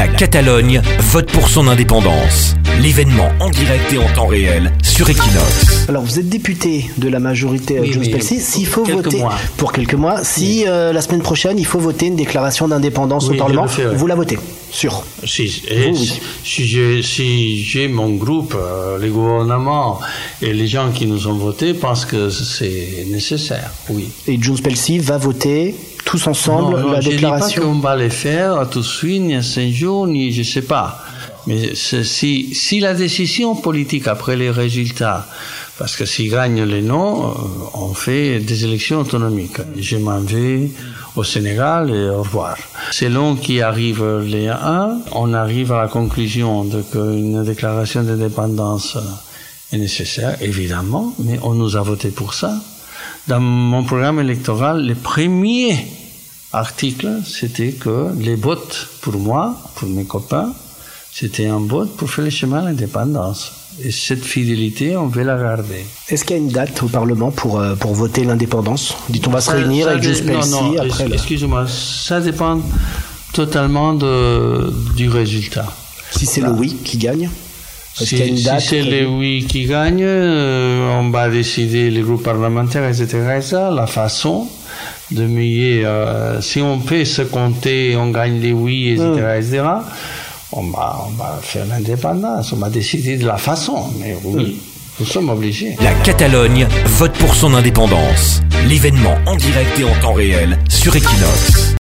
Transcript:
La Catalogne vote pour son indépendance. L'événement en direct et en temps réel sur Equinox. Alors vous êtes député de la majorité Oui, Jones oui, Pelsi. pour S'il faut quelques voter mois. pour quelques mois, si euh, la semaine prochaine il faut voter une déclaration d'indépendance Oui, au Parlement, vous la votez, sûr. Si, et Vous, oui. si j'ai si mon groupe, euh, les gouvernements et les gens qui nous ont votés pensent que c'est nécessaire, oui. Et Jones Pelsi va voter tous ensemble non, non, la je dis déclaration. pas qu'on va les faire tout de suite, ni à jours, ni je sais pas. Mais si, si la décision politique après les résultats, parce que s'ils gagnent les noms, euh, on fait des élections autonomiques. Je m'en vais au Sénégal et au revoir. Selon qui arrive les 1, on arrive à la conclusion de qu'une déclaration d'indépendance est nécessaire, évidemment, mais on nous a voté pour ça. Dans mon programme électoral, le premier article, c'était que les votes pour moi, pour mes copains, c'était un vote pour faire le chemin à l'indépendance. Et cette fidélité, on veut la garder. Est-ce qu'il y a une date au Parlement pour, euh, pour voter l'indépendance? Dites on va se réunir avec non, Pelsi non, après. Excusez-moi, ça dépend totalement de, du résultat. Si c'est le oui qui gagne Est-ce Si, c'est prévue le oui qui gagne, euh, on va décider, les groupes parlementaires, etc., etc., la façon de mieux, euh, si on fait ce compter, on gagne les oui, etc., Hmm. etc., on va, on va faire l'indépendance, on va décider de la façon, mais oui, Hmm. nous sommes obligés. La Catalogne vote pour son indépendance. L'événement en direct et en temps réel sur Equinox.